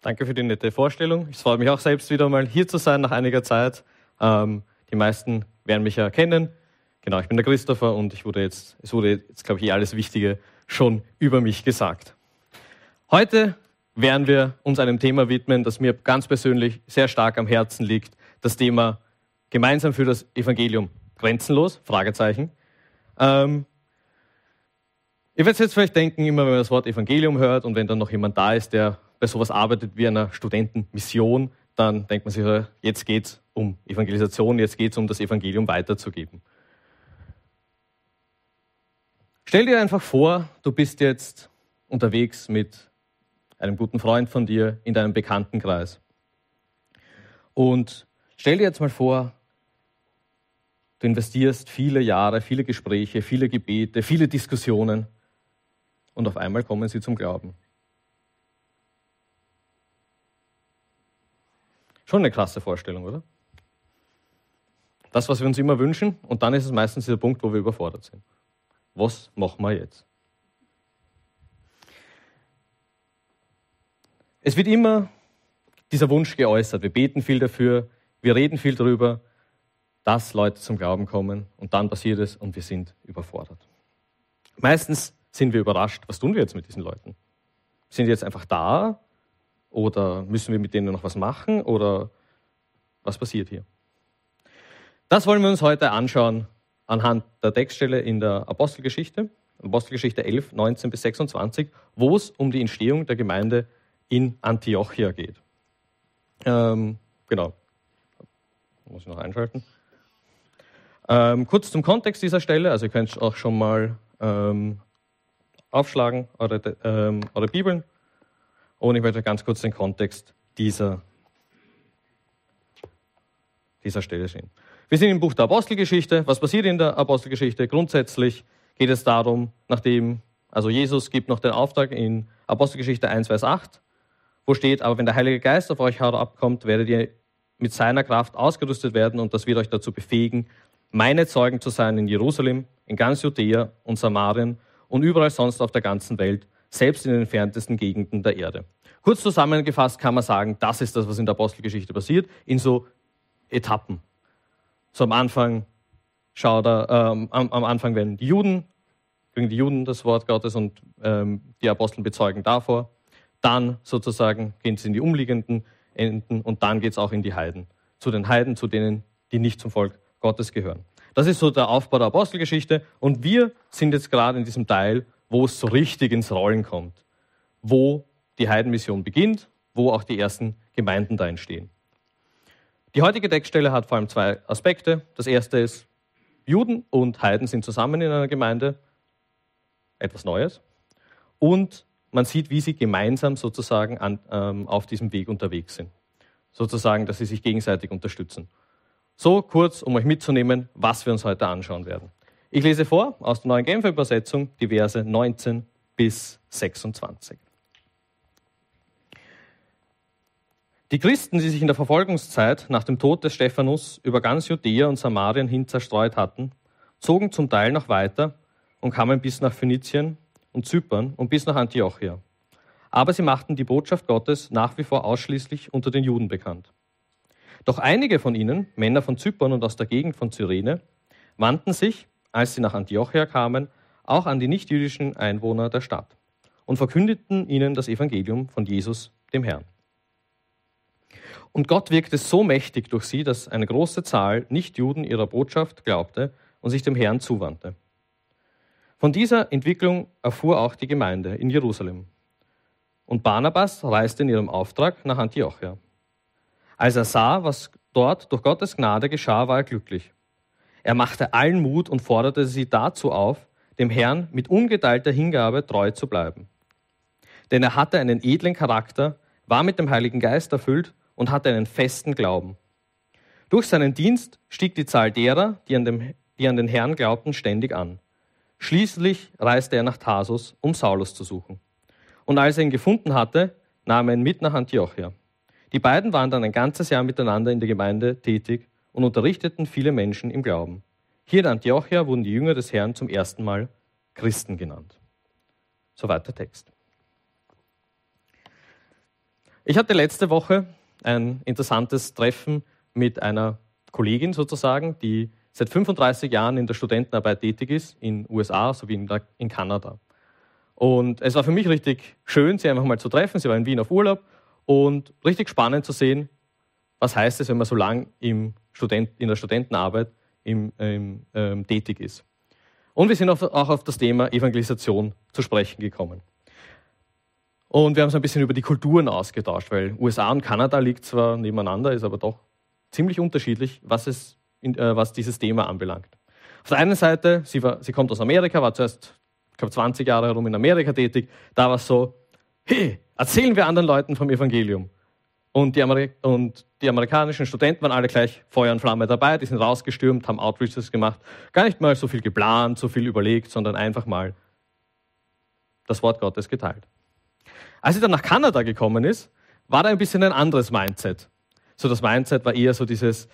Danke für die nette Vorstellung. Ich freue mich auch selbst wieder mal hier zu sein nach einiger Zeit. Ähm, die meisten werden mich ja kennen. Genau, ich bin der Christopher und ich wurde jetzt, es wurde jetzt, glaube ich, eh alles Wichtige schon über mich gesagt. Heute werden wir uns einem Thema widmen, das mir ganz persönlich sehr stark am Herzen liegt. Das Thema gemeinsam für das Evangelium. Grenzenlos? Fragezeichen. Ähm, ihr werdet jetzt vielleicht denken, immer wenn man das Wort Evangelium hört und wenn dann noch jemand da ist, der bei sowas arbeitet wie einer Studentenmission, dann denkt man sich, jetzt geht es um Evangelisation, jetzt geht es um das Evangelium weiterzugeben. Stell dir einfach vor, du bist jetzt unterwegs mit einem guten Freund von dir in deinem Bekanntenkreis. Und stell dir jetzt mal vor, du investierst viele Jahre, viele Gespräche, viele Gebete, viele Diskussionen und auf einmal kommen sie zum Glauben. Schon eine krasse Vorstellung, oder? Das, was wir uns immer wünschen, und dann ist es meistens der Punkt, wo wir überfordert sind was machen wir jetzt? Es wird immer dieser Wunsch geäußert. Wir beten viel dafür, wir reden viel darüber, dass Leute zum Glauben kommen und dann passiert es und wir sind überfordert. Meistens sind wir überrascht, was tun wir jetzt mit diesen Leuten? Sind die jetzt einfach da oder müssen wir mit denen noch was machen oder was passiert hier? Das wollen wir uns heute anschauen anhand der Textstelle in der Apostelgeschichte, Apostelgeschichte 11, 19 bis 26, wo es um die Entstehung der Gemeinde in Antiochia geht. Ähm, genau. Muss ich noch einschalten. Ähm, kurz zum Kontext dieser Stelle, also ihr könnt auch schon mal ähm, aufschlagen, eure, ähm, eure Bibeln. Und ich möchte ganz kurz den Kontext dieser, dieser Stelle sehen. Wir sind im Buch der Apostelgeschichte. Was passiert in der Apostelgeschichte? Grundsätzlich geht es darum, nachdem, also Jesus gibt noch den Auftrag in Apostelgeschichte 1, Vers 8, wo steht, aber wenn der Heilige Geist auf euch herabkommt, werdet ihr mit seiner Kraft ausgerüstet werden und das wird euch dazu befähigen, meine Zeugen zu sein in Jerusalem, in ganz Judäa und Samarien und überall sonst auf der ganzen Welt, selbst in den entferntesten Gegenden der Erde. Kurz zusammengefasst kann man sagen, das ist das, was in der Apostelgeschichte passiert, in so Etappen. So am Anfang schaut er, ähm, am, am, Anfang werden die Juden, bringen die Juden das Wort Gottes und ähm, die Apostel bezeugen davor. Dann sozusagen gehen sie in die umliegenden Enden und dann geht es auch in die Heiden. Zu den Heiden, zu denen, die nicht zum Volk Gottes gehören. Das ist so der Aufbau der Apostelgeschichte und wir sind jetzt gerade in diesem Teil, wo es so richtig ins Rollen kommt, wo die Heidenmission beginnt, wo auch die ersten Gemeinden da entstehen. Die heutige Textstelle hat vor allem zwei Aspekte. Das erste ist, Juden und Heiden sind zusammen in einer Gemeinde, etwas Neues. Und man sieht, wie sie gemeinsam sozusagen an, ähm, auf diesem Weg unterwegs sind. Sozusagen, dass sie sich gegenseitig unterstützen. So kurz, um euch mitzunehmen, was wir uns heute anschauen werden. Ich lese vor aus der neuen Genfer Übersetzung die Verse 19 bis 26. Die Christen, die sich in der Verfolgungszeit nach dem Tod des Stephanus über ganz Judäa und Samarien hin zerstreut hatten, zogen zum Teil noch weiter und kamen bis nach Phönizien und Zypern und bis nach Antiochia. Aber sie machten die Botschaft Gottes nach wie vor ausschließlich unter den Juden bekannt. Doch einige von ihnen, Männer von Zypern und aus der Gegend von Cyrene, wandten sich, als sie nach Antiochia kamen, auch an die nichtjüdischen Einwohner der Stadt und verkündeten ihnen das Evangelium von Jesus, dem Herrn. Und Gott wirkte so mächtig durch sie, dass eine große Zahl Nichtjuden ihrer Botschaft glaubte und sich dem Herrn zuwandte. Von dieser Entwicklung erfuhr auch die Gemeinde in Jerusalem. Und Barnabas reiste in ihrem Auftrag nach Antiochia. Als er sah, was dort durch Gottes Gnade geschah, war er glücklich. Er machte allen Mut und forderte sie dazu auf, dem Herrn mit ungeteilter Hingabe treu zu bleiben. Denn er hatte einen edlen Charakter, war mit dem Heiligen Geist erfüllt und hatte einen festen Glauben. Durch seinen Dienst stieg die Zahl derer, die an, dem, die an den Herrn glaubten, ständig an. Schließlich reiste er nach Tarsus, um Saulus zu suchen. Und als er ihn gefunden hatte, nahm er ihn mit nach Antiochia. Die beiden waren dann ein ganzes Jahr miteinander in der Gemeinde tätig und unterrichteten viele Menschen im Glauben. Hier in Antiochia wurden die Jünger des Herrn zum ersten Mal Christen genannt. Soweit der Text. Ich hatte letzte Woche ein interessantes Treffen mit einer Kollegin sozusagen, die seit 35 Jahren in der Studentenarbeit tätig ist, in USA sowie in Kanada. Und es war für mich richtig schön, sie einfach mal zu treffen. Sie war in Wien auf Urlaub und richtig spannend zu sehen, was heißt es, wenn man so lange Student, in der Studentenarbeit im, im, ähm, tätig ist. Und wir sind auch auf das Thema Evangelisation zu sprechen gekommen. Und wir haben uns ein bisschen über die Kulturen ausgetauscht, weil USA und Kanada liegt zwar nebeneinander, ist aber doch ziemlich unterschiedlich, was, es äh, was dieses Thema anbelangt. Auf der einen Seite, sie, war, sie kommt aus Amerika, war zuerst, ich glaube, 20 Jahre herum in Amerika tätig. Da war es so, hey, erzählen wir anderen Leuten vom Evangelium. Und die, und die, amerikanischen Studenten waren alle gleich Feuer und Flamme dabei, die sind rausgestürmt, haben Outreaches gemacht. Gar nicht mal so viel geplant, so viel überlegt, sondern einfach mal das Wort Gottes geteilt. Als sie dann nach Kanada gekommen ist, war da ein bisschen ein anderes Mindset. So das Mindset war eher so dieses,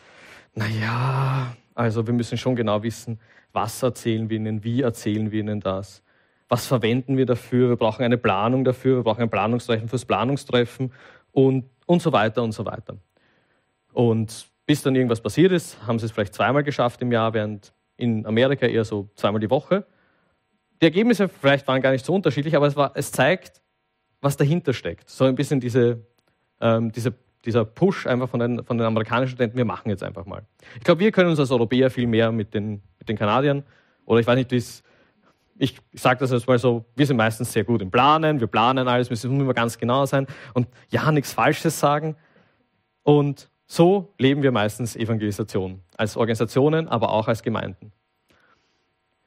naja, also wir müssen schon genau wissen, was erzählen wir ihnen, wie erzählen wir ihnen das, was verwenden wir dafür, wir brauchen eine Planung dafür, wir brauchen ein Planungstreffen fürs Planungstreffen und, und so weiter und so weiter. Und bis dann irgendwas passiert ist, haben sie es vielleicht zweimal geschafft im Jahr, während in Amerika eher so zweimal die Woche. Die Ergebnisse vielleicht waren gar nicht so unterschiedlich, aber es, war, es zeigt, was dahinter steckt. So ein bisschen diese, ähm, diese, dieser Push einfach von den, von den amerikanischen Studenten, wir machen jetzt einfach mal. Ich glaube, wir können uns als Europäer viel mehr mit den, mit den Kanadiern, oder ich weiß nicht, wie es, ich, sage das jetzt mal so, wir sind meistens sehr gut im Planen, wir planen alles, wir müssen immer ganz genau sein und ja, nichts Falsches sagen. Und so leben wir meistens Evangelisation, als Organisationen, aber auch als Gemeinden.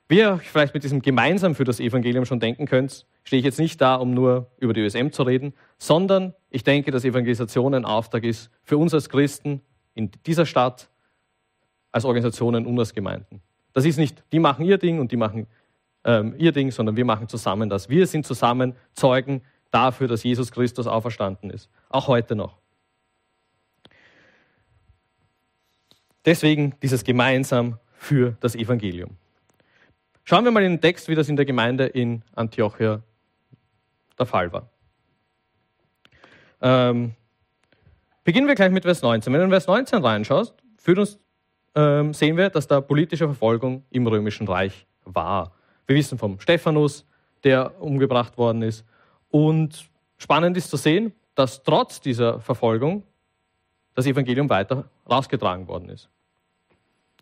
Wie ihr vielleicht mit diesem gemeinsam für das Evangelium schon denken könnt, stehe ich jetzt nicht da, um nur über die ÖSM zu reden, sondern ich denke, dass Evangelisation ein Auftrag ist für uns als Christen in dieser Stadt, als Organisationen und als Gemeinden. Das ist nicht, die machen ihr Ding und die machen ähm, ihr Ding, sondern wir machen zusammen das. Wir sind zusammen Zeugen dafür, dass Jesus Christus auferstanden ist. Auch heute noch. Deswegen dieses gemeinsam für das Evangelium. Schauen wir mal in den Text, wie das in der Gemeinde in Antiochia der Fall war. Ähm, beginnen wir gleich mit Vers 19. Wenn du in Vers 19 reinschaust, uns, ähm, sehen wir, dass da politische Verfolgung im römischen Reich war. Wir wissen vom Stephanus, der umgebracht worden ist. Und spannend ist zu sehen, dass trotz dieser Verfolgung das Evangelium weiter rausgetragen worden ist.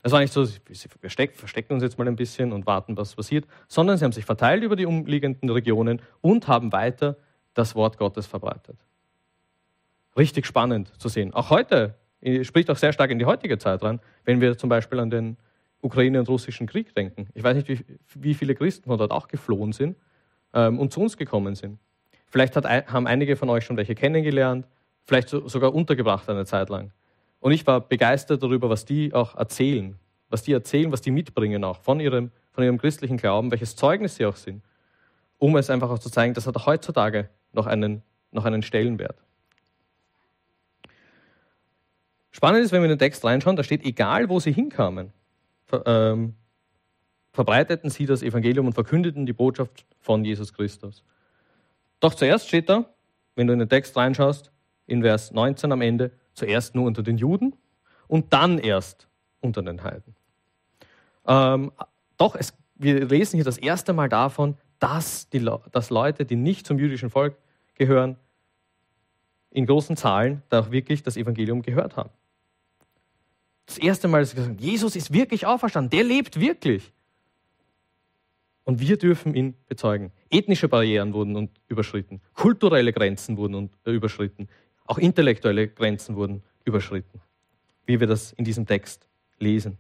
Es war nicht so, wir verstecken uns jetzt mal ein bisschen und warten, was passiert, sondern sie haben sich verteilt über die umliegenden Regionen und haben weiter das Wort Gottes verbreitet. Richtig spannend zu sehen. Auch heute, spricht auch sehr stark in die heutige Zeit rein, wenn wir zum Beispiel an den Ukraine- und russischen Krieg denken. Ich weiß nicht, wie, wie viele Christen von dort auch geflohen sind ähm, und zu uns gekommen sind. Vielleicht hat, haben einige von euch schon welche kennengelernt, vielleicht so, sogar untergebracht eine Zeit lang. Und ich war begeistert darüber, was die auch erzählen, was die erzählen, was die mitbringen auch von ihrem, von ihrem christlichen Glauben, welches Zeugnis sie auch sind, um es einfach auch zu zeigen, das hat auch heutzutage noch einen, noch einen Stellenwert. Spannend ist, wenn wir in den Text reinschauen, da steht, egal wo sie hinkamen, ähm, verbreiteten sie das Evangelium und verkündeten die Botschaft von Jesus Christus. Doch zuerst steht da, wenn du in den Text reinschaust, in Vers 19 am Ende, Zuerst nur unter den Juden und dann erst unter den Heiden. Ähm, doch, es, wir lesen hier das erste Mal davon, dass, die, dass Leute, die nicht zum jüdischen Volk gehören, in großen Zahlen da auch wirklich das Evangelium gehört haben. Das erste Mal, dass sie gesagt Jesus ist wirklich auferstanden, der lebt wirklich. Und wir dürfen ihn bezeugen. Ethnische Barrieren wurden überschritten, kulturelle Grenzen wurden äh, überschritten, auch intellektuelle Grenzen wurden überschritten, wie wir das in diesem Text lesen.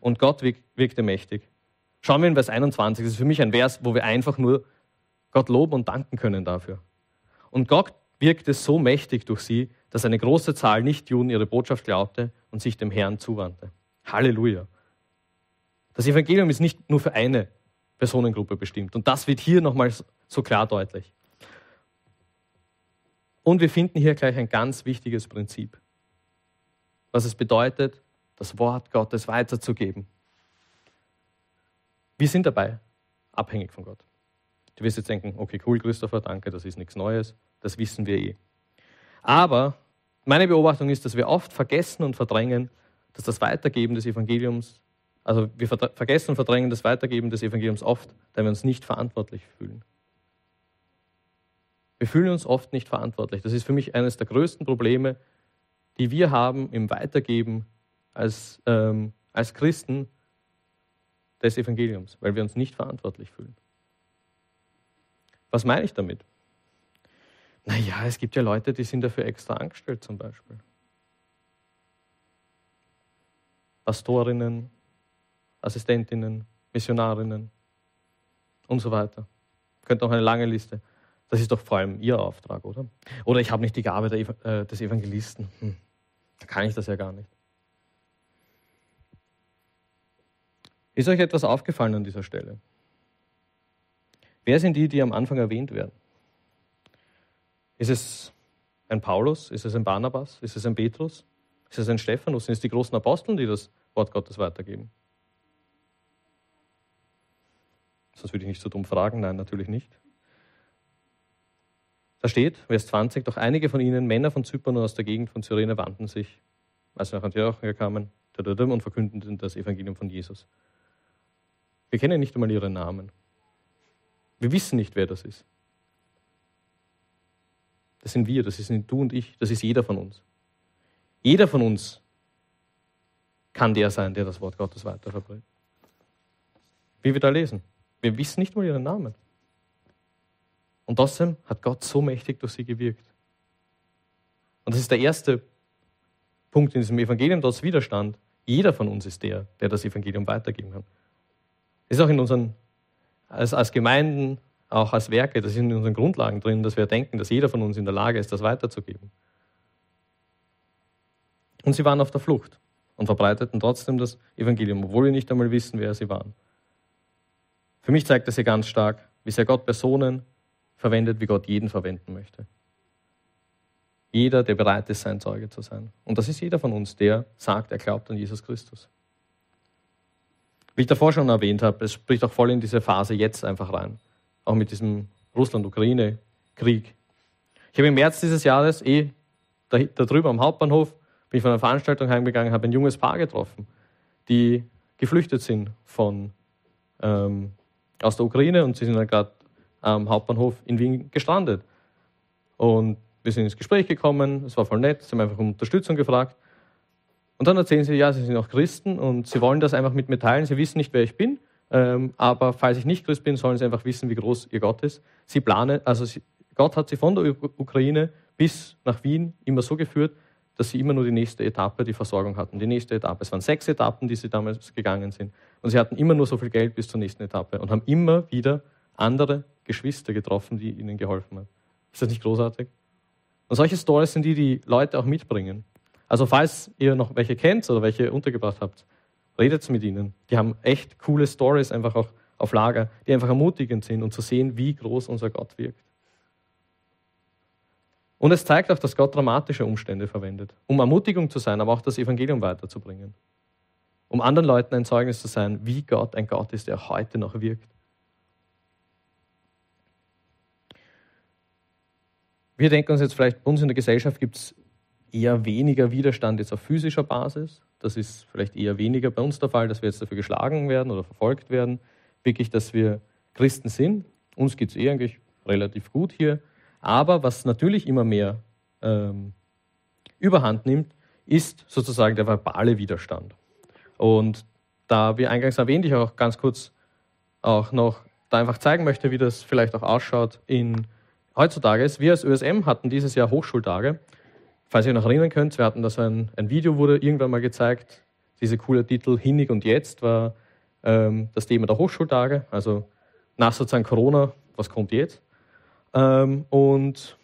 Und Gott wirkte mächtig. Schauen wir in Vers 21, das ist für mich ein Vers, wo wir einfach nur Gott loben und danken können dafür. Und Gott wirkte so mächtig durch sie, dass eine große Zahl Nichtjuden ihre Botschaft glaubte und sich dem Herrn zuwandte. Halleluja. Das Evangelium ist nicht nur für eine Personengruppe bestimmt. Und das wird hier nochmal so klar deutlich. Und wir finden hier gleich ein ganz wichtiges Prinzip, was es bedeutet, das Wort Gottes weiterzugeben. Wir sind dabei abhängig von Gott. Du wirst jetzt denken, okay, cool, Christopher, danke, das ist nichts Neues, das wissen wir eh. Aber meine Beobachtung ist, dass wir oft vergessen und verdrängen, dass das Weitergeben des Evangeliums, also wir vergessen und verdrängen das Weitergeben des Evangeliums oft, da wir uns nicht verantwortlich fühlen. Wir fühlen uns oft nicht verantwortlich. Das ist für mich eines der größten Probleme, die wir haben im Weitergeben als, ähm, als Christen des Evangeliums, weil wir uns nicht verantwortlich fühlen. Was meine ich damit? Naja, es gibt ja Leute, die sind dafür extra angestellt zum Beispiel. Pastorinnen, Assistentinnen, Missionarinnen und so weiter. Könnte auch eine lange Liste. Das ist doch vor allem Ihr Auftrag, oder? Oder ich habe nicht die Gabe äh, des Evangelisten. Hm. Da kann ich das ja gar nicht. Ist euch etwas aufgefallen an dieser Stelle? Wer sind die, die am Anfang erwähnt werden? Ist es ein Paulus? Ist es ein Barnabas? Ist es ein Petrus? Ist es ein Stephanus? Sind es die großen Aposteln, die das Wort Gottes weitergeben? Sonst würde ich nicht so dumm fragen. Nein, natürlich nicht. Da steht, Vers 20, doch einige von ihnen, Männer von Zypern und aus der Gegend von Cyrene, wandten sich, als sie nach Antiochia kamen, und verkündeten das Evangelium von Jesus. Wir kennen nicht einmal ihre Namen. Wir wissen nicht, wer das ist. Das sind wir, das sind du und ich, das ist jeder von uns. Jeder von uns kann der sein, der das Wort Gottes weiterverbreitet. Wie wir da lesen. Wir wissen nicht mal ihren Namen. Und trotzdem hat Gott so mächtig durch sie gewirkt. Und das ist der erste Punkt in diesem Evangelium, das Widerstand. Jeder von uns ist der, der das Evangelium weitergeben kann. Ist auch in unseren, als, als Gemeinden, auch als Werke, das ist in unseren Grundlagen drin, dass wir denken, dass jeder von uns in der Lage ist, das weiterzugeben. Und sie waren auf der Flucht und verbreiteten trotzdem das Evangelium, obwohl wir nicht einmal wissen, wer sie waren. Für mich zeigt das hier ganz stark, wie sehr Gott Personen verwendet, wie Gott jeden verwenden möchte. Jeder, der bereit ist, sein Zeuge zu sein. Und das ist jeder von uns, der sagt, er glaubt an Jesus Christus. Wie ich davor schon erwähnt habe, es spricht auch voll in diese Phase jetzt einfach rein. Auch mit diesem Russland-Ukraine-Krieg. Ich habe im März dieses Jahres eh da, da drüber am Hauptbahnhof bin ich von einer Veranstaltung heimgegangen, habe ein junges Paar getroffen, die geflüchtet sind von, ähm, aus der Ukraine und sie sind dann gerade am Hauptbahnhof in Wien gestrandet. Und wir sind ins Gespräch gekommen, es war voll nett, sie haben einfach um Unterstützung gefragt. Und dann erzählen sie, ja, sie sind auch Christen und sie wollen das einfach mit mir teilen. Sie wissen nicht, wer ich bin, ähm, aber falls ich nicht Christ bin, sollen sie einfach wissen, wie groß ihr Gott ist. Sie planen, also sie, Gott hat sie von der Ukraine bis nach Wien immer so geführt, dass sie immer nur die nächste Etappe, die Versorgung hatten. Die nächste Etappe. Es waren sechs Etappen, die sie damals gegangen sind. Und sie hatten immer nur so viel Geld bis zur nächsten Etappe und haben immer wieder andere Geschwister getroffen, die ihnen geholfen haben. Ist das nicht großartig? Und solche Stories sind die, die Leute auch mitbringen. Also falls ihr noch welche kennt oder welche untergebracht habt, redet mit ihnen. Die haben echt coole Stories einfach auch auf Lager, die einfach ermutigend sind und zu sehen, wie groß unser Gott wirkt. Und es zeigt auch, dass Gott dramatische Umstände verwendet, um Ermutigung zu sein, aber auch das Evangelium weiterzubringen. Um anderen Leuten ein Zeugnis zu sein, wie Gott ein Gott ist, der heute noch wirkt. Wir denken uns jetzt vielleicht, bei uns in der Gesellschaft gibt es eher weniger Widerstand jetzt auf physischer Basis. Das ist vielleicht eher weniger bei uns der Fall, dass wir jetzt dafür geschlagen werden oder verfolgt werden. Wirklich, dass wir Christen sind. Uns geht es eh eigentlich relativ gut hier. Aber was natürlich immer mehr ähm, überhand nimmt, ist sozusagen der verbale Widerstand. Und da, wie eingangs erwähnt, ich auch ganz kurz auch noch da einfach zeigen möchte, wie das vielleicht auch ausschaut in heutzutage ist, wir als ÖSM hatten dieses Jahr Hochschultage. Falls ihr noch erinnern könnt, wir hatten da so ein, ein Video, wurde irgendwann mal gezeigt. Dieser coole Titel Hinnig und Jetzt war ähm, das Thema der Hochschultage. Also nach sozusagen Corona, was kommt jetzt? Ähm, und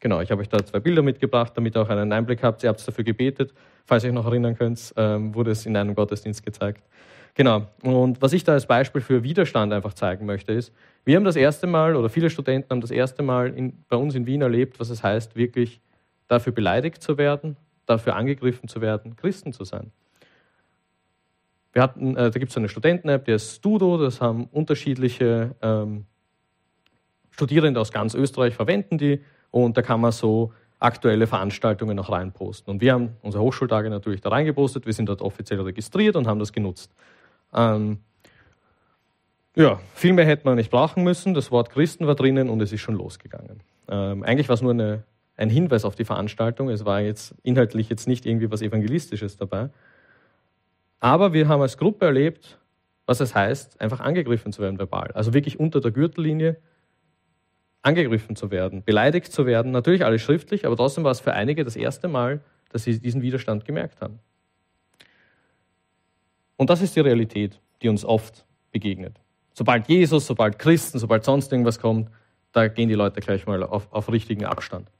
genau, ich habe euch da zwei Bilder mitgebracht, damit ihr auch einen Einblick habt. Ihr habt dafür gebetet. Falls ihr euch noch erinnern könnt, ähm, wurde es in einem Gottesdienst gezeigt. Genau. Und was ich da als Beispiel für Widerstand einfach zeigen möchte, ist, wir haben das erste Mal, oder viele Studenten haben das erste Mal in, bei uns in Wien erlebt, was es heißt, wirklich dafür beleidigt zu werden, dafür angegriffen zu werden, Christen zu sein. Wir hatten, äh, da gibt es eine Studenten-App, die ist Studo, das haben unterschiedliche ähm, Studierende aus ganz Österreich verwenden die und da kann man so aktuelle Veranstaltungen noch reinposten. Und wir haben unsere Hochschultage natürlich da reingepostet, wir sind dort offiziell registriert und haben das genutzt. Ähm, ja, viel mehr hätte man nicht brauchen müssen. Das Wort Christen war drinnen und es ist schon losgegangen. Ähm, eigentlich war es nur eine, ein Hinweis auf die Veranstaltung. Es war jetzt inhaltlich jetzt nicht irgendwie was Evangelistisches dabei. Aber wir haben als Gruppe erlebt, was es heißt, einfach angegriffen zu werden verbal. Also wirklich unter der Gürtellinie angegriffen zu werden, beleidigt zu werden. Natürlich alles schriftlich, aber trotzdem war es für einige das erste Mal, dass sie diesen Widerstand gemerkt haben. Und das ist die Realität, die uns oft begegnet. Sobald Jesus, sobald Christen, sobald sonst irgendwas kommt, da gehen die Leute gleich mal auf, auf richtigen Abstand.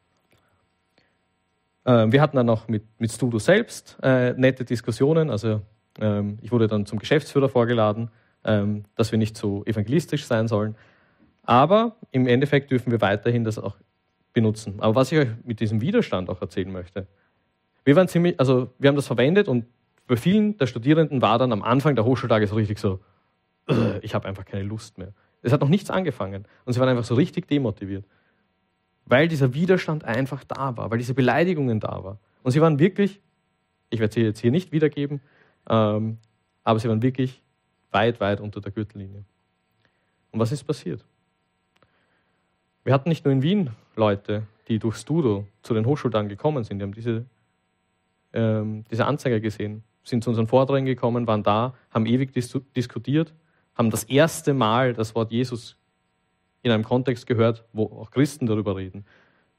Ähm, wir hatten dann noch mit, mit Studo selbst äh, nette Diskussionen. Also ähm, ich wurde dann zum Geschäftsführer vorgeladen, ähm, dass wir nicht so evangelistisch sein sollen. Aber im Endeffekt dürfen wir weiterhin das auch benutzen. Aber was ich euch mit diesem Widerstand auch erzählen möchte, wir waren ziemlich, also wir haben das verwendet und bei vielen der Studierenden war dann am Anfang der Hochschultage so richtig so, ich habe einfach keine Lust mehr. Es hat noch nichts angefangen und sie waren einfach so richtig demotiviert, weil dieser Widerstand einfach da war, weil diese Beleidigungen da waren. Und sie waren wirklich, ich werde sie jetzt hier nicht wiedergeben, ähm, aber sie waren wirklich weit, weit unter der Gürtellinie. Und was ist passiert? Wir hatten nicht nur in Wien Leute, die durch Studo zu den Hochschultagen gekommen sind, die haben diese, ähm, diese Anzeige gesehen, sind zu unseren Vorträgen gekommen, waren da, haben ewig dis diskutiert, haben das erste Mal das Wort Jesus in einem Kontext gehört, wo auch Christen darüber reden.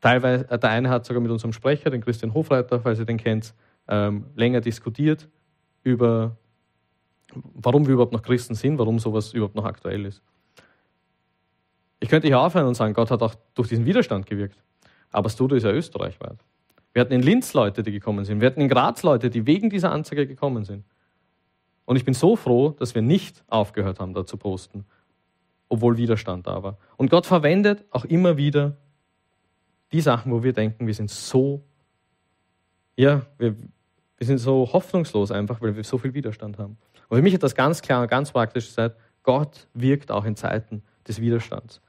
Teilweise, äh, der eine hat sogar mit unserem Sprecher, den Christian Hofreiter, falls ihr den kennt, ähm, länger diskutiert über, warum wir überhaupt noch Christen sind, warum sowas überhaupt noch aktuell ist. Ich könnte hier aufhören und sagen, Gott hat auch durch diesen Widerstand gewirkt. Aber Studio ist ja österreichweit. Wir hatten in Linz Leute, die gekommen sind. Wir hatten in Graz Leute, die wegen dieser Anzeige gekommen sind. Und ich bin so froh, dass wir nicht aufgehört haben, da zu posten, obwohl Widerstand da war. Und Gott verwendet auch immer wieder die Sachen, wo wir denken, wir sind so, ja, wir, wir sind so hoffnungslos einfach, weil wir so viel Widerstand haben. Und für mich hat das ganz klar und ganz praktisch gesagt, Gott wirkt auch in Zeiten des Widerstands.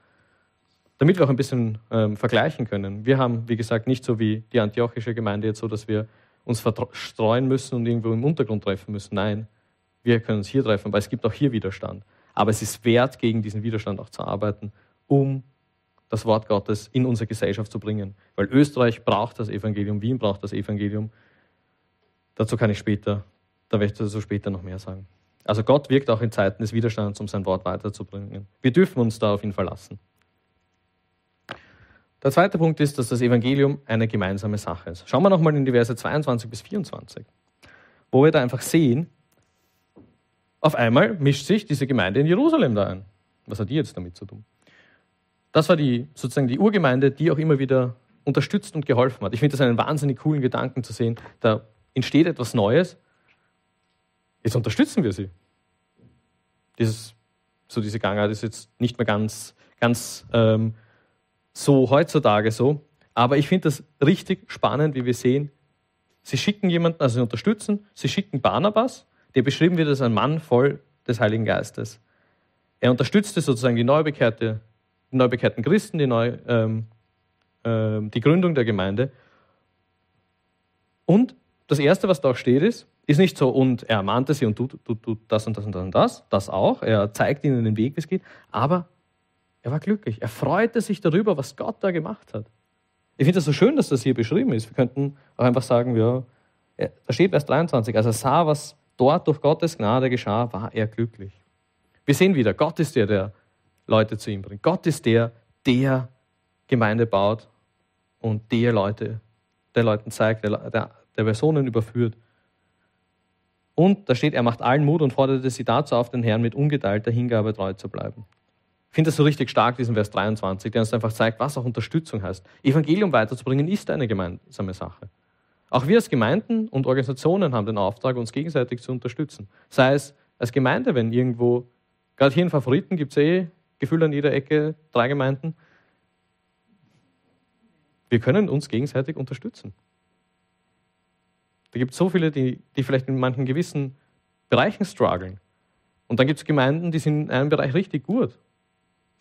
Damit wir auch ein bisschen ähm, vergleichen können. Wir haben, wie gesagt, nicht so wie die antiochische Gemeinde jetzt so, dass wir uns verstreuen müssen und irgendwo im Untergrund treffen müssen. Nein, wir können uns hier treffen, weil es gibt auch hier Widerstand. Aber es ist wert, gegen diesen Widerstand auch zu arbeiten, um das Wort Gottes in unsere Gesellschaft zu bringen. Weil Österreich braucht das Evangelium, Wien braucht das Evangelium. Dazu kann ich später, da werde ich dazu später noch mehr sagen. Also Gott wirkt auch in Zeiten des Widerstands, um sein Wort weiterzubringen. Wir dürfen uns da auf ihn verlassen. Der zweite Punkt ist, dass das Evangelium eine gemeinsame Sache ist. Schauen wir nochmal in die Verse 22 bis 24, wo wir da einfach sehen, auf einmal mischt sich diese Gemeinde in Jerusalem da ein. Was hat die jetzt damit zu tun? Das war die, sozusagen die Urgemeinde, die auch immer wieder unterstützt und geholfen hat. Ich finde das einen wahnsinnig coolen Gedanken zu sehen. Da entsteht etwas Neues. Jetzt unterstützen wir sie. Dieses, so diese Gangart ist jetzt nicht mehr ganz, ganz ähm, so heutzutage so. Aber ich finde das richtig spannend, wie wir sehen, sie schicken jemanden, also sie unterstützen, sie schicken Barnabas, der beschrieben wird als ein Mann voll des Heiligen Geistes. Er unterstützte sozusagen die, neubekehrte, die neubekehrten Christen, die, neu, ähm, ähm, die Gründung der Gemeinde. Und das Erste, was da auch steht, ist, ist nicht so, und er ermahnte sie und tut, tut, tut das und das und das und das, das auch. Er zeigt ihnen den Weg, wie es geht. Aber er war glücklich. Er freute sich darüber, was Gott da gemacht hat. Ich finde es so schön, dass das hier beschrieben ist. Wir könnten auch einfach sagen, ja, da steht Vers 23, als er sah, was dort durch Gottes Gnade geschah, war er glücklich. Wir sehen wieder, Gott ist der, der Leute zu ihm bringt. Gott ist der, der Gemeinde baut und der Leute, der Leuten zeigt, der, der, der Personen überführt. Und da steht, er macht allen Mut und forderte sie dazu auf, den Herrn mit ungeteilter Hingabe treu zu bleiben. Ich finde das so richtig stark, diesen Vers 23, der uns einfach zeigt, was auch Unterstützung heißt. Evangelium weiterzubringen ist eine gemeinsame Sache. Auch wir als Gemeinden und Organisationen haben den Auftrag, uns gegenseitig zu unterstützen. Sei es als Gemeinde, wenn irgendwo, gerade hier in Favoriten gibt es eh gefühlt an jeder Ecke drei Gemeinden. Wir können uns gegenseitig unterstützen. Da gibt es so viele, die, die vielleicht in manchen gewissen Bereichen strugglen. Und dann gibt es Gemeinden, die sind in einem Bereich richtig gut.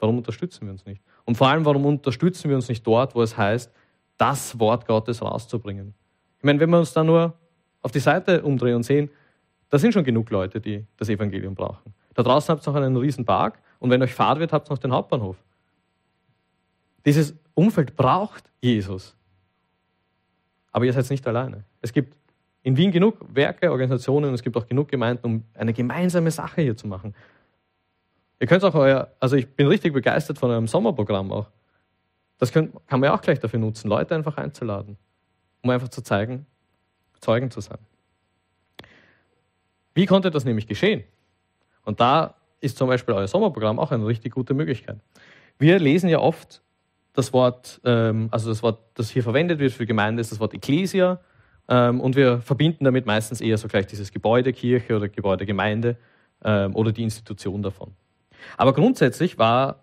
Warum unterstützen wir uns nicht? Und vor allem, warum unterstützen wir uns nicht dort, wo es heißt, das Wort Gottes rauszubringen? Ich meine, wenn wir uns da nur auf die Seite umdrehen und sehen, da sind schon genug Leute, die das Evangelium brauchen. Da draußen habt ihr noch einen riesen Park und wenn euch Fahrt wird, habt ihr noch den Hauptbahnhof. Dieses Umfeld braucht Jesus. Aber ihr seid nicht alleine. Es gibt in Wien genug Werke, Organisationen und es gibt auch genug Gemeinden, um eine gemeinsame Sache hier zu machen. Ihr könnt auch euer, also ich bin richtig begeistert von eurem Sommerprogramm auch. Das könnt, kann man ja auch gleich dafür nutzen, Leute einfach einzuladen, um einfach zu zeigen, Zeugen zu sein. Wie konnte das nämlich geschehen? Und da ist zum Beispiel euer Sommerprogramm auch eine richtig gute Möglichkeit. Wir lesen ja oft das Wort, ähm, also das Wort, das hier verwendet wird für Gemeinde, ist das Wort Ecclesia. Ähm, und wir verbinden damit meistens eher so gleich dieses Gebäude Kirche oder Gebäude Gemeinde ähm, oder die Institution davon. Aber grundsätzlich war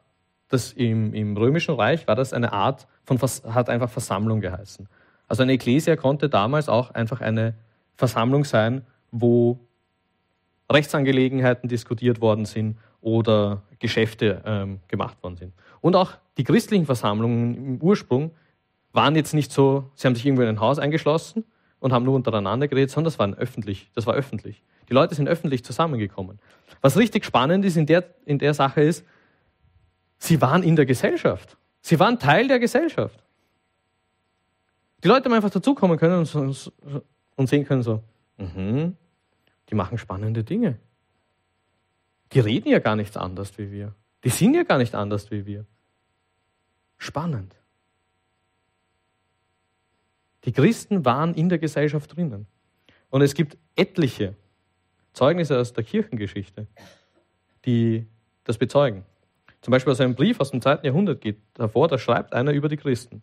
das im, im Römischen Reich war das eine Art von, hat einfach Versammlung geheißen. Also eine Ecclesia konnte damals auch einfach eine Versammlung sein, wo Rechtsangelegenheiten diskutiert worden sind oder Geschäfte ähm, gemacht worden sind. Und auch die christlichen Versammlungen im Ursprung waren jetzt nicht so, sie haben sich irgendwo in ein Haus eingeschlossen und haben nur untereinander geredet, sondern das war öffentlich. Das war öffentlich. Die Leute sind öffentlich zusammengekommen. Was richtig spannend ist in der, in der Sache ist, sie waren in der Gesellschaft. Sie waren Teil der Gesellschaft. Die Leute haben einfach dazukommen können und, und sehen können so, mh, die machen spannende Dinge. Die reden ja gar nichts anders wie wir. Die sind ja gar nicht anders wie wir. Spannend. Die Christen waren in der Gesellschaft drinnen. Und es gibt etliche Zeugnisse aus der Kirchengeschichte, die das bezeugen. Zum Beispiel aus einem Brief aus dem zweiten Jahrhundert geht hervor, da schreibt einer über die Christen.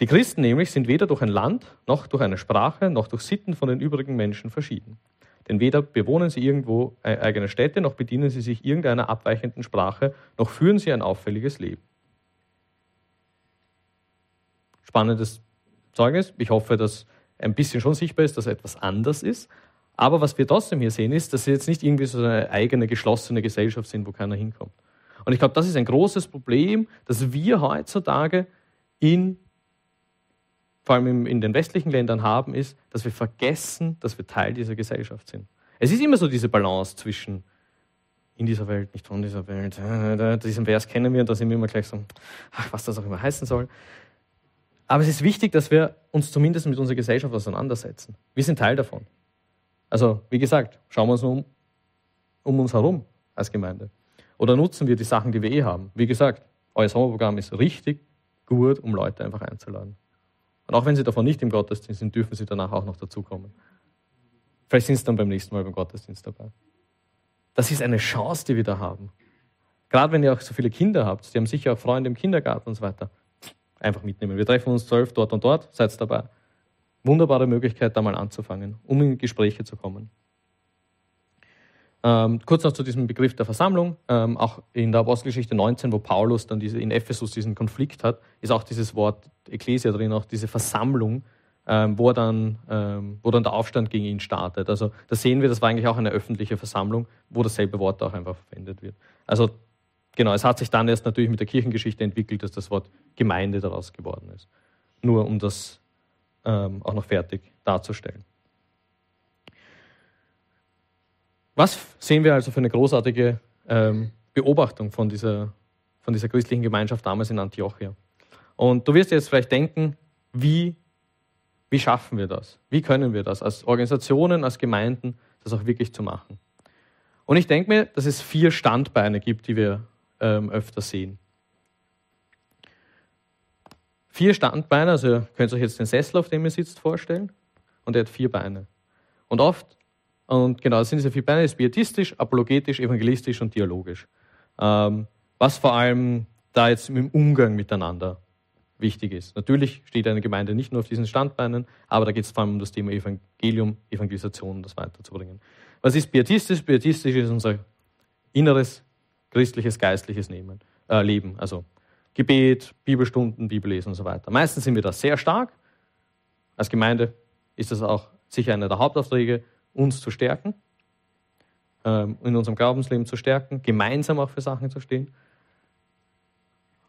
Die Christen nämlich sind weder durch ein Land, noch durch eine Sprache, noch durch Sitten von den übrigen Menschen verschieden. Denn weder bewohnen sie irgendwo e-, eigene Städte, noch bedienen sie sich irgendeiner abweichenden Sprache, noch führen sie ein auffälliges Leben. Spannendes Zeugnis. Ich hoffe, dass ein bisschen schon sichtbar ist, dass etwas anders ist. Aber was wir trotzdem hier sehen, ist, dass sie jetzt nicht irgendwie so eine eigene geschlossene Gesellschaft sind, wo keiner hinkommt. Und ich glaube, das ist ein großes Problem, dass wir heutzutage in, vor allem in den westlichen Ländern haben, ist, dass wir vergessen, dass wir Teil dieser Gesellschaft sind. Es ist immer so diese Balance zwischen in dieser Welt, nicht von dieser Welt. Diesen Vers kennen wir und da sind wir immer gleich so, ach, was das auch immer heißen soll. Aber es ist wichtig, dass wir uns zumindest mit unserer Gesellschaft auseinandersetzen. Wir sind Teil davon. Also, wie gesagt, schauen wir uns um, um uns herum als Gemeinde. Oder nutzen wir die Sachen, die wir eh haben. Wie gesagt, euer Sommerprogramm ist richtig gut, um Leute einfach einzuladen. Und auch wenn sie davon nicht im Gottesdienst sind, dürfen sie danach auch noch dazukommen. Vielleicht sind sie dann beim nächsten Mal beim Gottesdienst dabei. Das ist eine Chance, die wir da haben. Gerade wenn ihr auch so viele Kinder habt, die haben sicher auch Freunde im Kindergarten und so weiter einfach mitnehmen. Wir treffen uns zwölf dort und dort, seid dabei. Wunderbare Möglichkeit, da mal anzufangen, um in Gespräche zu kommen. Ähm, kurz noch zu diesem Begriff der Versammlung. Ähm, auch in der Apostelgeschichte 19, wo Paulus dann diese, in Ephesus diesen Konflikt hat, ist auch dieses Wort Ekklesia drin, auch diese Versammlung, ähm, wo, dann, ähm, wo dann der Aufstand gegen ihn startet. Also da sehen wir, das war eigentlich auch eine öffentliche Versammlung, wo dasselbe Wort auch einfach verwendet wird. Also Genau, es hat sich dann erst natürlich mit der Kirchengeschichte entwickelt, dass das Wort Gemeinde daraus geworden ist. Nur um das ähm, auch noch fertig darzustellen. Was sehen wir also für eine großartige ähm, Beobachtung von dieser, von dieser christlichen Gemeinschaft damals in Antiochia? Und du wirst jetzt vielleicht denken, wie, wie schaffen wir das? Wie können wir das als Organisationen, als Gemeinden, das auch wirklich zu machen? Und ich denke mir, dass es vier Standbeine gibt, die wir ähm, öfter sehen. Vier Standbeine, also ihr könnt euch jetzt den Sessel, auf dem ihr sitzt, vorstellen. Und er hat vier Beine. Und oft, und genau, das sind diese vier Beine, ist pietistisch, apologetisch, evangelistisch und dialogisch. Ähm, was vor allem da jetzt im Umgang miteinander wichtig ist. Natürlich steht eine Gemeinde nicht nur auf diesen Standbeinen, aber da geht es vor allem um das Thema Evangelium, Evangelisation, das weiterzubringen. Was ist pietistisch? Pietistisch ist unser inneres christliches, geistliches äh, Leben. Also Gebet, Bibelstunden, Bibellesen und so weiter. Meistens sind wir da sehr stark. Als Gemeinde ist das auch sicher einer der Hauptaufträge, uns zu stärken, ähm, in unserem Glaubensleben zu stärken, gemeinsam auch für Sachen zu stehen.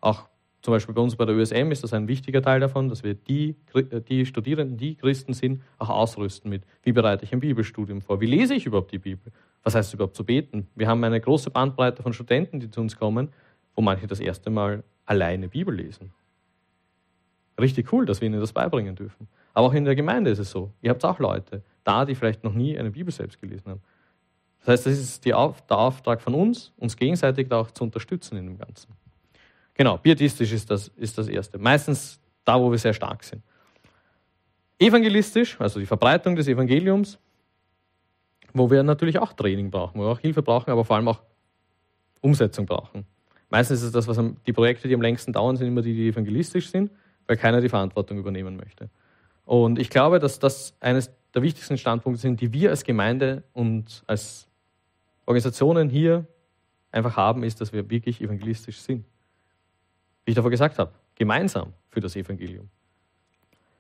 Auch zum Beispiel bei uns bei der USM ist das ein wichtiger Teil davon, dass wir die, äh, die Studierenden, die Christen sind, auch ausrüsten mit, wie bereite ich ein Bibelstudium vor, wie lese ich überhaupt die Bibel, was heißt es überhaupt zu beten. Wir haben eine große Bandbreite von Studenten, die zu uns kommen, wo manche das erste Mal alleine Bibel lesen. Richtig cool, dass wir ihnen das beibringen dürfen. Aber auch in der Gemeinde ist es so. Ihr habt auch Leute da, die vielleicht noch nie eine Bibel selbst gelesen haben. Das heißt, das ist Auf, der Auftrag von uns, uns gegenseitig auch zu unterstützen in dem Ganzen. Genau, pietistisch ist das, ist das Erste. Meistens da, wo wir sehr stark sind. Evangelistisch, also die Verbreitung des Evangeliums, wo wir natürlich auch Training brauchen, wo wir auch Hilfe brauchen, aber vor allem auch Umsetzung brauchen. Meistens ist es das, was am, die Projekte, die am längsten dauern, sind immer die, die evangelistisch sind, weil keiner die Verantwortung übernehmen möchte. Und ich glaube, dass das eines der wichtigsten Standpunkte sind, die wir als Gemeinde und als Organisationen hier einfach haben, ist, dass wir wirklich evangelistisch sind. Wie ich davor gesagt habe, gemeinsam für das Evangelium.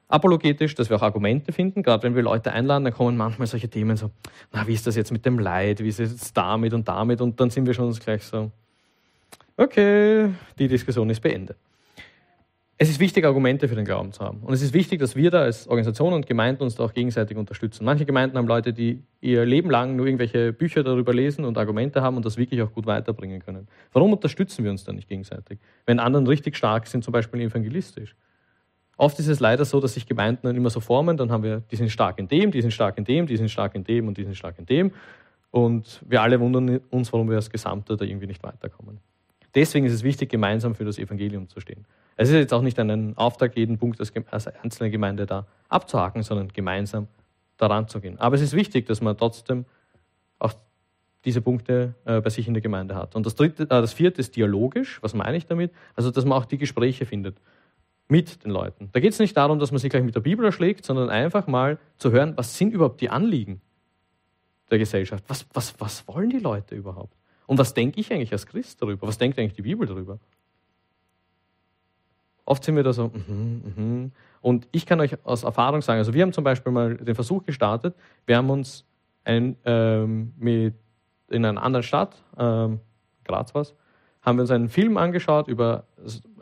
Apologetisch, dass wir auch Argumente finden, gerade wenn wir Leute einladen, dann kommen manchmal solche Themen so, na, wie ist das jetzt mit dem Leid, wie ist es jetzt damit und damit und dann sind wir schon gleich so, okay, die Diskussion ist beendet es ist wichtig, Argumente für den Glauben zu haben. Und es ist wichtig, dass wir da als Organisation und Gemeinden uns da auch gegenseitig unterstützen. Manche Gemeinden haben Leute, die ihr Leben lang nur irgendwelche Bücher darüber lesen und Argumente haben und das wirklich auch gut weiterbringen können. Warum unterstützen wir uns da nicht gegenseitig? Wenn anderen richtig stark sind, zum Beispiel evangelistisch. Oft ist es leider so, dass sich Gemeinden dann immer so formen, dann haben wir, die sind stark in dem, die sind stark in dem, die sind stark in dem und die sind stark in dem. Und wir alle wundern uns, warum wir als Gesamte da irgendwie nicht weiterkommen. Deswegen ist es wichtig, gemeinsam für das Evangelium zu stehen. Es ist jetzt auch nicht ein Auftrag, jeden Punkt als einzelne Gemeinde da abzuhaken, sondern gemeinsam daran zu gehen. Aber es ist wichtig, dass man trotzdem auch diese Punkte äh, bei sich in der Gemeinde hat. Und das, dritte, äh, das vierte ist dialogisch. Was meine ich damit? Also, dass man auch die Gespräche findet mit den Leuten. Da geht es nicht darum, dass man sich gleich mit der Bibel erschlägt, sondern einfach mal zu hören, was sind überhaupt die Anliegen der Gesellschaft? Was, was, was wollen die Leute überhaupt? Und was denke ich eigentlich als Christ darüber? Was denkt eigentlich die Bibel darüber? Oft sind wir da so, mm mm und ich kann euch aus Erfahrung sagen, also wir haben zum Beispiel mal den Versuch gestartet, wir haben uns ein, ähm, mit, in einer anderen Stadt, ähm, Graz was, haben wir uns einen Film angeschaut über,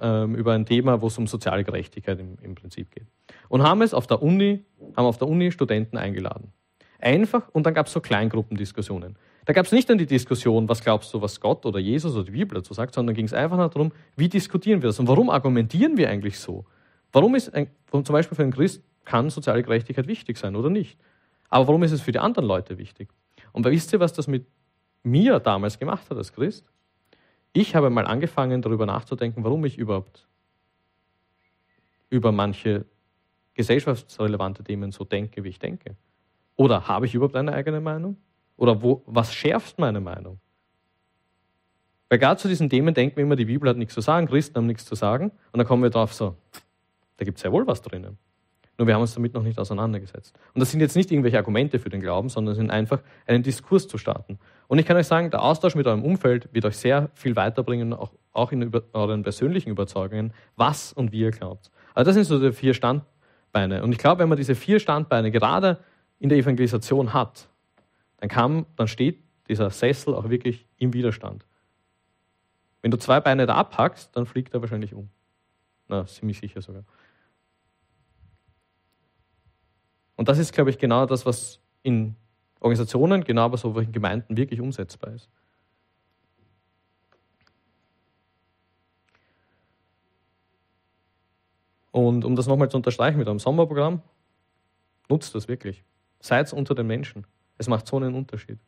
ähm, über ein Thema, wo es um soziale Gerechtigkeit im, im Prinzip geht. Und haben es auf der Uni, haben auf der Uni Studenten eingeladen. Einfach, und dann gab es so Kleingruppendiskussionen. Da gab es nicht dann die Diskussion, was glaubst du, was Gott oder Jesus oder die Bibel dazu sagt, sondern ging es einfach nur darum, wie diskutieren wir das und warum argumentieren wir eigentlich so? Warum ist ein, zum Beispiel für einen Christ kann soziale Gerechtigkeit wichtig sein oder nicht? Aber warum ist es für die anderen Leute wichtig? Und wisst ihr, was das mit mir damals gemacht hat als Christ? Ich habe mal angefangen, darüber nachzudenken, warum ich überhaupt über manche gesellschaftsrelevante Themen so denke, wie ich denke. Oder habe ich überhaupt eine eigene Meinung? Oder wo, was schärft meine Meinung? Weil gerade zu diesen Themen denken wir immer, die Bibel hat nichts zu sagen, Christen haben nichts zu sagen. Und dann kommen wir drauf so, da gibt es ja wohl was drinnen. Nur wir haben uns damit noch nicht auseinandergesetzt. Und das sind jetzt nicht irgendwelche Argumente für den Glauben, sondern sind einfach einen Diskurs zu starten. Und ich kann euch sagen, der Austausch mit eurem Umfeld wird euch sehr viel weiterbringen, auch, auch in über, euren persönlichen Überzeugungen, was und wie ihr glaubt. Also das sind so die vier Standbeine. Und ich glaube, wenn man diese vier Standbeine gerade in der Evangelisation hat, dann, kann, dann steht dieser Sessel auch wirklich im Widerstand. Wenn du zwei Beine da abhackst, dann fliegt er wahrscheinlich um. Na, ziemlich sicher sogar. Und das ist, glaube ich, genau das, was in Organisationen, genau aber so in Gemeinden wirklich umsetzbar ist. Und um das nochmal zu unterstreichen mit einem Sommerprogramm, nutzt das wirklich. Seid unter den Menschen. Es macht so einen Unterschied.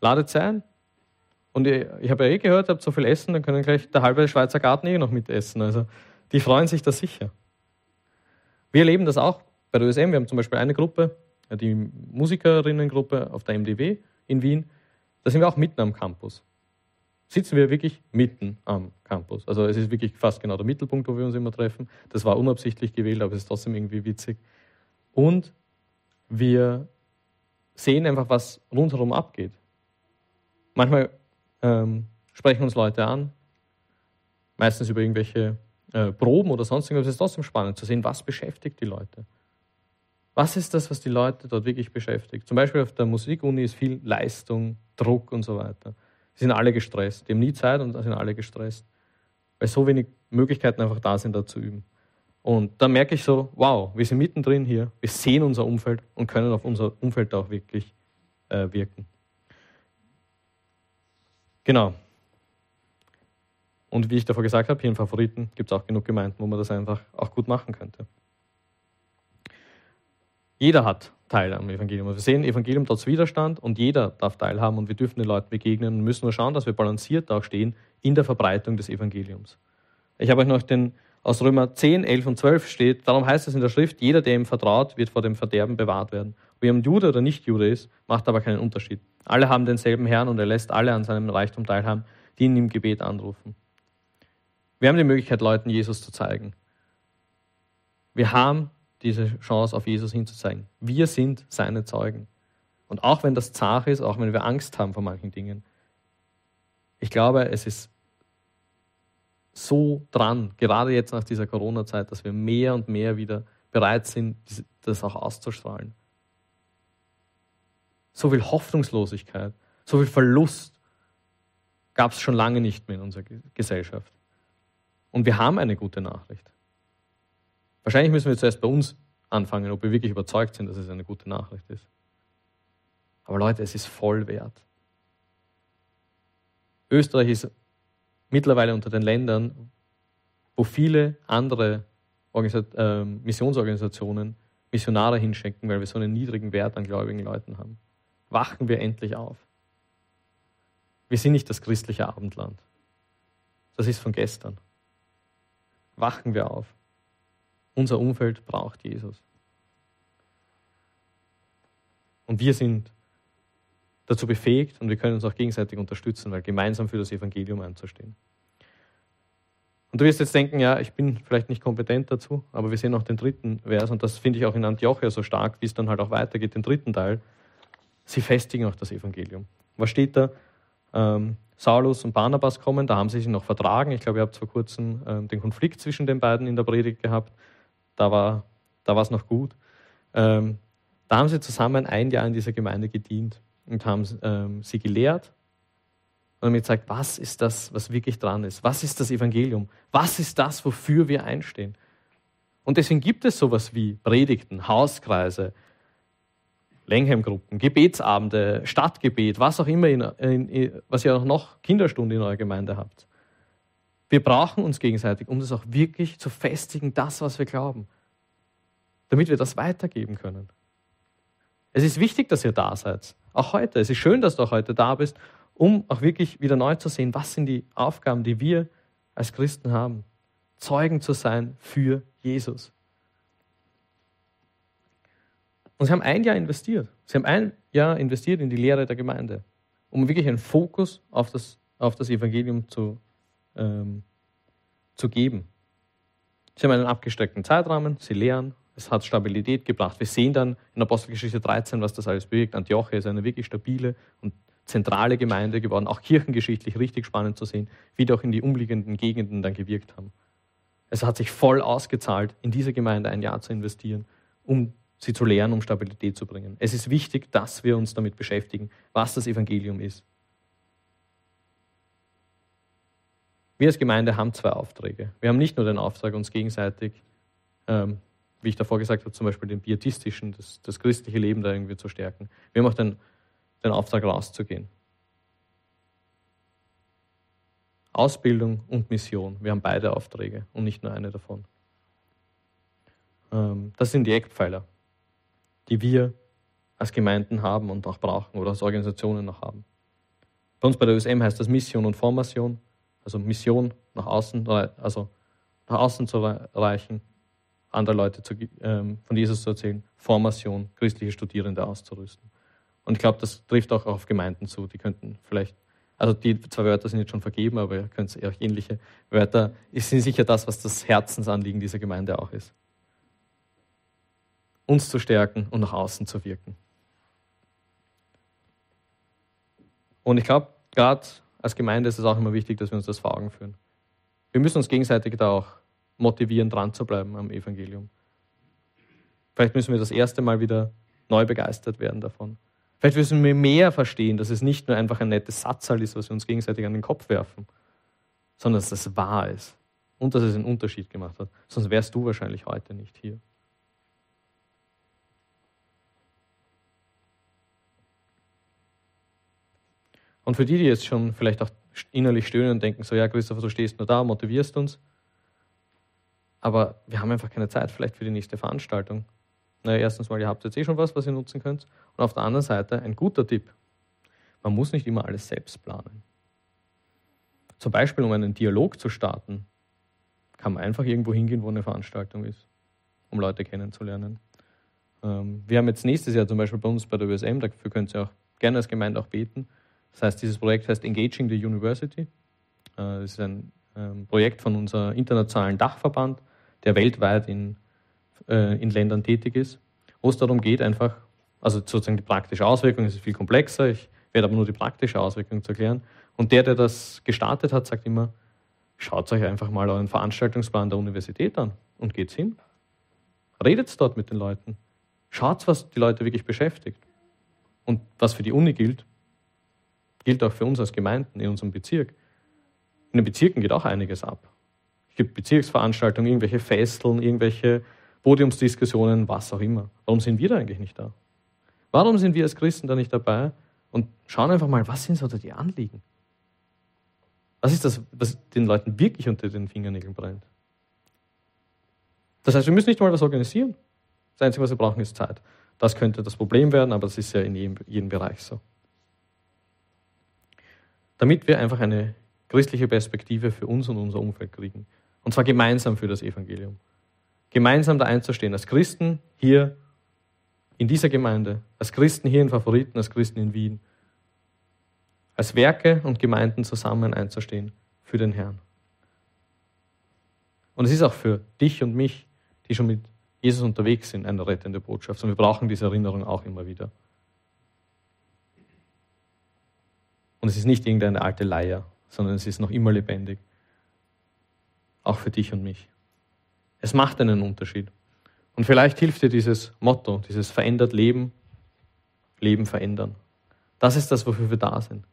Ladet ein. Und ich, ich habe ja eh gehört, habt so viel Essen, dann können gleich der halbe Schweizer Garten eh noch mitessen. Also die freuen sich da sicher. Wir erleben das auch bei der USM. Wir haben zum Beispiel eine Gruppe, die Musikerinnengruppe auf der MDW in Wien. Da sind wir auch mitten am Campus. Sitzen wir wirklich mitten am Campus. Also es ist wirklich fast genau der Mittelpunkt, wo wir uns immer treffen. Das war unabsichtlich gewählt, aber es ist trotzdem irgendwie witzig. Und wir sehen einfach, was rundherum abgeht. Manchmal ähm, sprechen uns Leute an, meistens über irgendwelche äh, Proben oder sonst irgendwas. Es ist trotzdem spannend zu sehen, was beschäftigt die Leute. Was ist das, was die Leute dort wirklich beschäftigt? Zum Beispiel auf der Musikuni ist viel Leistung, Druck und so weiter. Sie sind alle gestresst. Die haben nie Zeit und sind alle gestresst. weil so wenig Möglichkeiten einfach da sind, da zu üben. Und da merke ich so, wow, wir sind mittendrin hier, wir sehen unser Umfeld und können auf unser Umfeld auch wirklich äh, wirken. Genau. Und wie ich davor gesagt habe, hier in Favoriten gibt es auch genug Gemeinden, wo man das einfach auch gut machen könnte. Jeder hat Teil am Evangelium. Wir sehen, Evangelium trotz Widerstand und jeder darf teilhaben und wir dürfen den Leuten begegnen und müssen nur schauen, dass wir balanciert auch stehen in der Verbreitung des Evangeliums. Ich habe euch noch den aus Römer 10, 11 und 12 steht, darum heißt es in der Schrift, jeder, der ihm vertraut, wird vor dem Verderben bewahrt werden. Ob er ein Jude oder nicht Jude ist, macht aber keinen Unterschied. Alle haben denselben Herrn und er lässt alle an seinem Reichtum teilhaben, die ihn im Gebet anrufen. Wir haben die Möglichkeit, Leuten Jesus zu zeigen. Wir haben diese Chance, auf Jesus hinzuzeigen. Wir sind seine Zeugen. Und auch wenn das zart ist, auch wenn wir Angst haben vor manchen Dingen, ich glaube, es ist so dran, gerade jetzt nach dieser Corona-Zeit, dass wir mehr und mehr wieder bereit sind, das auch auszustrahlen. So viel Hoffnungslosigkeit, so viel Verlust gab es schon lange nicht mehr in unserer Gesellschaft. Und wir haben eine gute Nachricht. Wahrscheinlich müssen wir zuerst bei uns anfangen, ob wir wirklich überzeugt sind, dass es eine gute Nachricht ist. Aber Leute, es ist voll wert. Österreich ist mittlerweile unter den Ländern, wo viele andere Organisa äh, Missionsorganisationen Missionare hinschenken, weil wir so einen niedrigen Wert an gläubigen Leuten haben. Wachen wir endlich auf. Wir sind nicht das christliche Abendland. Das ist von gestern. Wachen wir auf. Unser Umfeld braucht Jesus. Und wir sind dazu befähigt und wir können uns auch gegenseitig unterstützen, weil gemeinsam für das Evangelium einzustehen. Und du wirst jetzt denken, ja, ich bin vielleicht nicht kompetent dazu, aber wir sehen auch den dritten Vers und das finde ich auch in Antiochia so stark, wie es dann halt auch weitergeht, den dritten Teil. Sie festigen auch das Evangelium. Was steht da? Ähm, Saulus und Barnabas kommen, da haben sie sich noch vertragen. Ich glaube, ihr habt vor kurzem ähm, den Konflikt zwischen den beiden in der Predigt gehabt. Da war, da es noch gut. Ähm, da haben sie zusammen ein Jahr in dieser Gemeinde gedient und haben ähm, sie gelehrt und haben gezeigt, was ist das, was wirklich dran ist? Was ist das Evangelium? Was ist das, wofür wir einstehen? Und deswegen gibt es sowas wie Predigten, Hauskreise, Lengham-Gruppen, Gebetsabende, Stadtgebet, was auch immer, in, in, was ihr auch noch Kinderstunde in eurer Gemeinde habt. Wir brauchen uns gegenseitig, um das auch wirklich zu festigen, das, was wir glauben, damit wir das weitergeben können. Es ist wichtig, dass ihr da seid. Auch heute. Es ist schön, dass du auch heute da bist, um auch wirklich wieder neu zu sehen, was sind die Aufgaben, die wir als Christen haben. Zeugen zu sein für Jesus. Und sie haben ein Jahr investiert. Sie haben ein Jahr investiert in die Lehre der Gemeinde, um wirklich einen Fokus auf das, auf das Evangelium zu, ähm, zu geben. Sie haben einen abgesteckten Zeitrahmen, sie lehren, es hat Stabilität gebracht. Wir sehen dann in Apostelgeschichte 13, was das alles bewegt. Antiochia ist eine wirklich stabile und zentrale Gemeinde geworden, auch kirchengeschichtlich richtig spannend zu sehen, wie die auch in die umliegenden Gegenden dann gewirkt haben. Es hat sich voll ausgezahlt, in diese Gemeinde ein Jahr zu investieren, um sie zu lehren, um Stabilität zu bringen. Es ist wichtig, dass wir uns damit beschäftigen, was das Evangelium ist. Wir als Gemeinde haben zwei Aufträge. Wir haben nicht nur den Auftrag, uns gegenseitig ähm, wie ich davor gesagt habe, zum Beispiel den pietistischen, das, das christliche Leben da irgendwie zu stärken. Wir haben auch den, den Auftrag, rauszugehen. Ausbildung und Mission. Wir haben beide Aufträge und nicht nur eine davon. Ähm, das sind die Eckpfeiler, die wir als Gemeinden haben und auch brauchen oder als Organisationen noch haben. Bei uns bei der USM heißt das Mission und Formation, also Mission nach außen, also nach außen zu erreichen andere Leute zu, ähm, von Jesus zu erzählen, Formation, christliche Studierende auszurüsten. Und ich glaube, das trifft auch auf Gemeinden zu. Die könnten vielleicht, also die zwei Wörter sind jetzt schon vergeben, aber ihr könnt auch ähnliche Wörter, sind sicher das, was das Herzensanliegen dieser Gemeinde auch ist. Uns zu stärken und nach außen zu wirken. Und ich glaube, gerade als Gemeinde ist es auch immer wichtig, dass wir uns das vor Augen führen. Wir müssen uns gegenseitig da auch motivieren, dran zu bleiben am Evangelium. Vielleicht müssen wir das erste Mal wieder neu begeistert werden davon. Vielleicht müssen wir mehr verstehen, dass es nicht nur einfach ein nettes Satzal ist, was wir uns gegenseitig an den Kopf werfen, sondern dass es wahr ist und dass es einen Unterschied gemacht hat. Sonst wärst du wahrscheinlich heute nicht hier. Und für die, die jetzt schon vielleicht auch innerlich stöhnen und denken, so ja, Christopher, du stehst nur da, motivierst uns, aber wir haben einfach keine Zeit vielleicht für die nächste Veranstaltung. Naja, erstens mal, ihr habt jetzt eh schon was, was ihr nutzen könnt. Und auf der anderen Seite ein guter Tipp. Man muss nicht immer alles selbst planen. Zum Beispiel, um einen Dialog zu starten, kann man einfach irgendwo hingehen, wo eine Veranstaltung ist, um Leute kennenzulernen. Ähm, wir haben jetzt nächstes Jahr zum Beispiel bei uns bei der USM, dafür könnt ihr auch gerne als Gemeinde auch beten. Das heißt, dieses Projekt heißt Engaging the University. Äh, das ist ein ähm, Projekt von unserem internationalen Dachverband, der weltweit in, äh, in Ländern tätig ist, wo es darum geht, einfach, also sozusagen die praktische Auswirkung, ist viel komplexer, ich werde aber nur die praktische Auswirkung zu erklären. Und der, der das gestartet hat, sagt immer, schaut euch einfach mal euren Veranstaltungsplan der Universität an und geht's hin. Redet dort mit den Leuten. Schaut, was die Leute wirklich beschäftigt. Und was für die Uni gilt, gilt auch für uns als Gemeinden in unserem Bezirk. In den Bezirken geht auch einiges ab gibt Bezirksveranstaltungen, irgendwelche Festeln, irgendwelche Podiumsdiskussionen, was auch immer. Warum sind wir da eigentlich nicht da? Warum sind wir als Christen da nicht dabei und schauen einfach mal, was sind so die Anliegen? Was ist das, was den Leuten wirklich unter den Fingernägeln brennt? Das heißt, wir müssen nicht mal was organisieren. Das Einzige, was wir brauchen, ist Zeit. Das könnte das Problem werden, aber das ist ja in jedem, jedem Bereich so. Damit wir einfach eine christliche Perspektive für uns und unser Umfeld kriegen. Und zwar gemeinsam für das Evangelium. Gemeinsam da einzustehen, als Christen hier in dieser Gemeinde, als Christen hier in Favoriten, als Christen in Wien, als Werke und Gemeinden zusammen einzustehen für den Herrn. Und es ist auch für dich und mich, die schon mit Jesus unterwegs sind, eine rettende Botschaft. Und wir brauchen diese Erinnerung auch immer wieder. Und es ist nicht irgendeine alte Leier, sondern es ist noch immer lebendig auch für dich und mich. Es macht einen Unterschied. Und vielleicht hilft dir dieses Motto, dieses verändert Leben, Leben verändern. Das ist das, wofür wir da sind.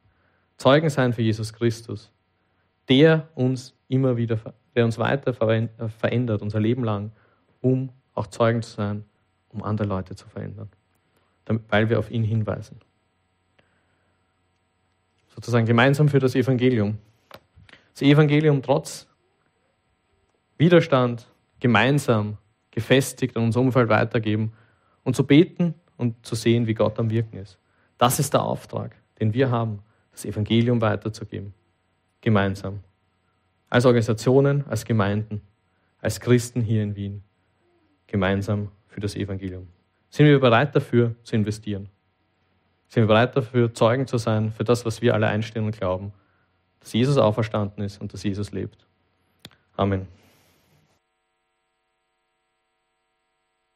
Zeugen sein für Jesus Christus, der uns immer wieder, der uns weiter äh, verändert, unser Leben lang, um auch Zeugen zu sein, um andere Leute zu verändern, weil wir auf ihn hinweisen. Sozusagen gemeinsam für das Evangelium. Das Evangelium trotz Widerstand gemeinsam gefestigt an unser Umfeld weitergeben und zu beten und zu sehen, wie Gott am Wirken ist. Das ist der Auftrag, den wir haben, das Evangelium weiterzugeben. Gemeinsam. Als Organisationen, als Gemeinden, als Christen hier in Wien. Gemeinsam für das Evangelium. Sind wir bereit dafür zu investieren? Sind wir bereit dafür, Zeugen zu sein für das, was wir alle einstehen und glauben? Dass Jesus auferstanden ist und dass Jesus lebt. Amen.